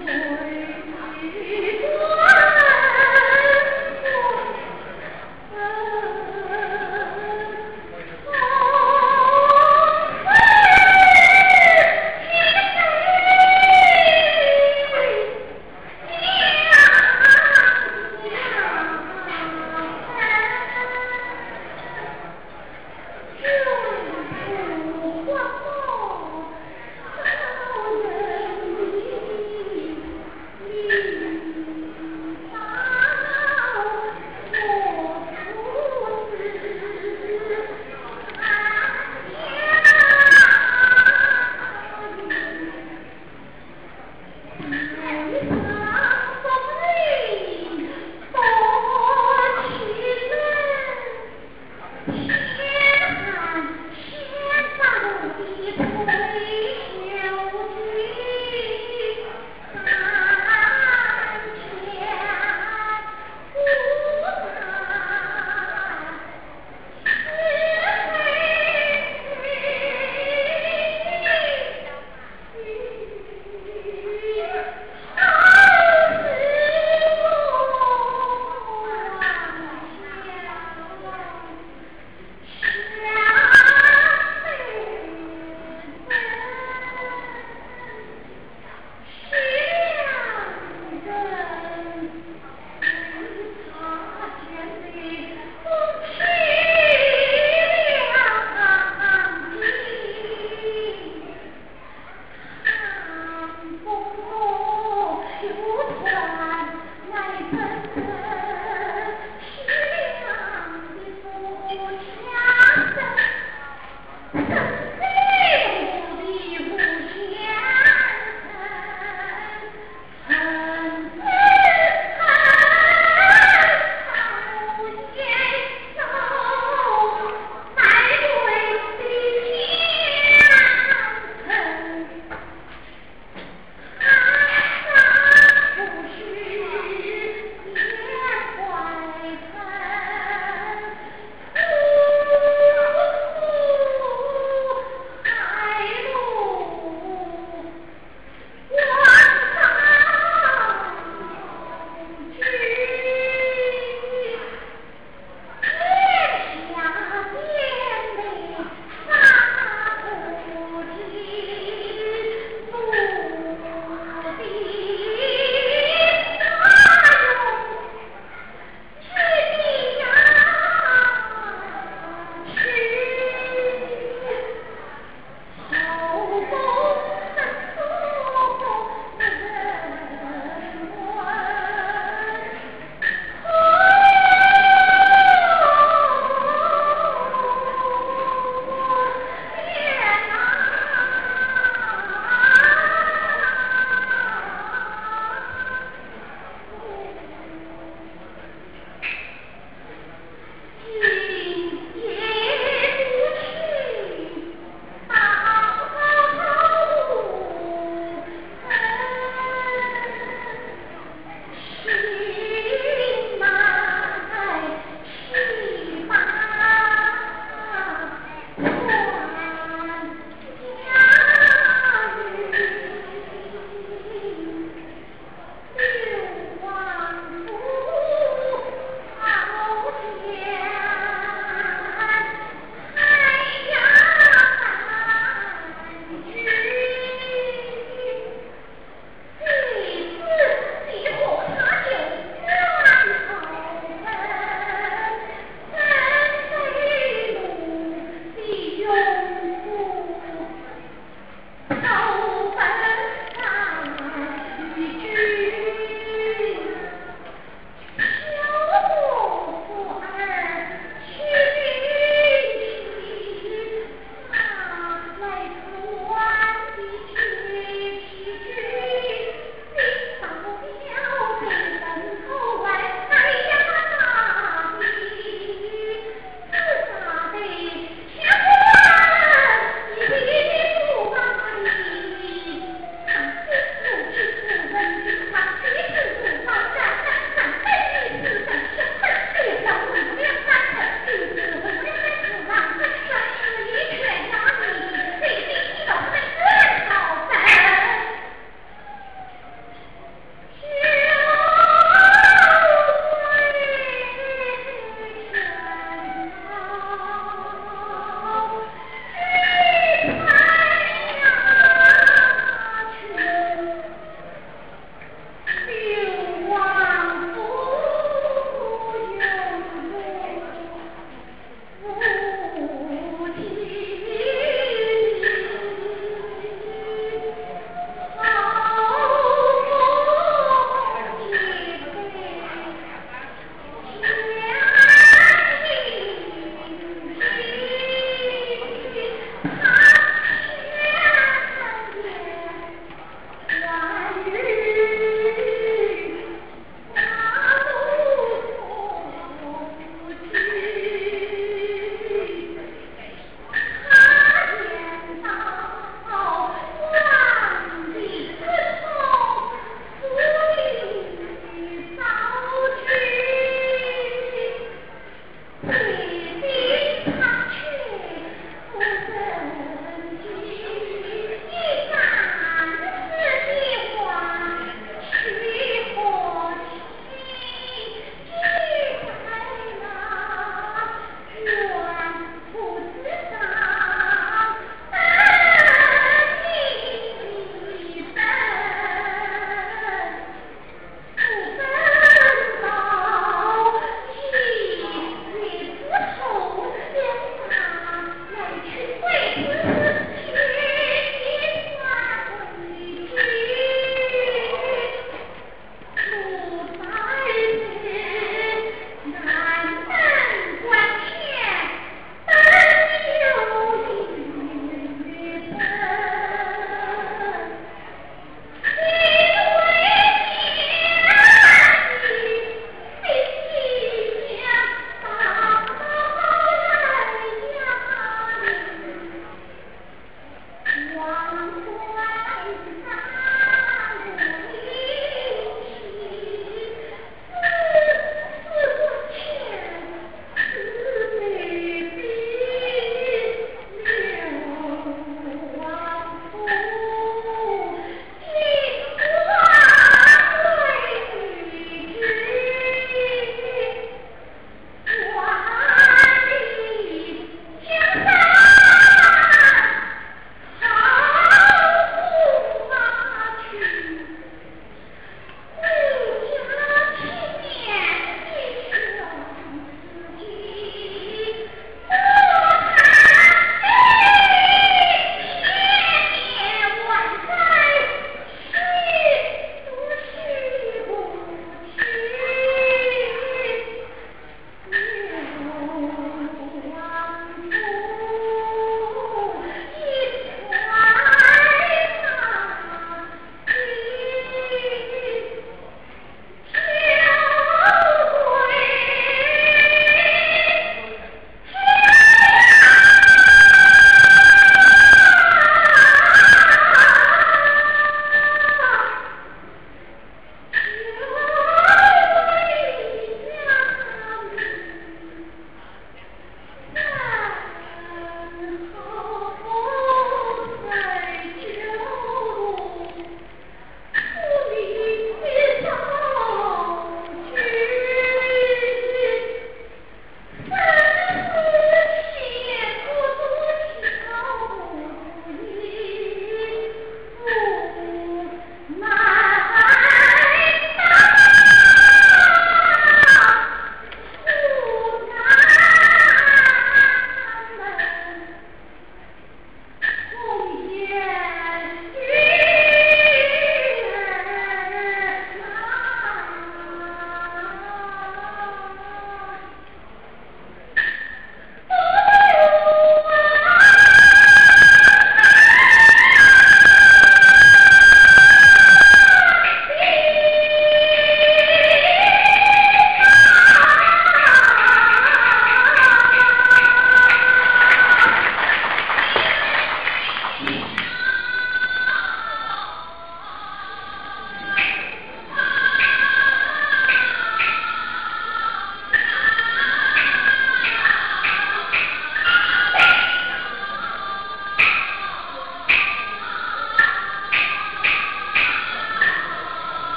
Lord.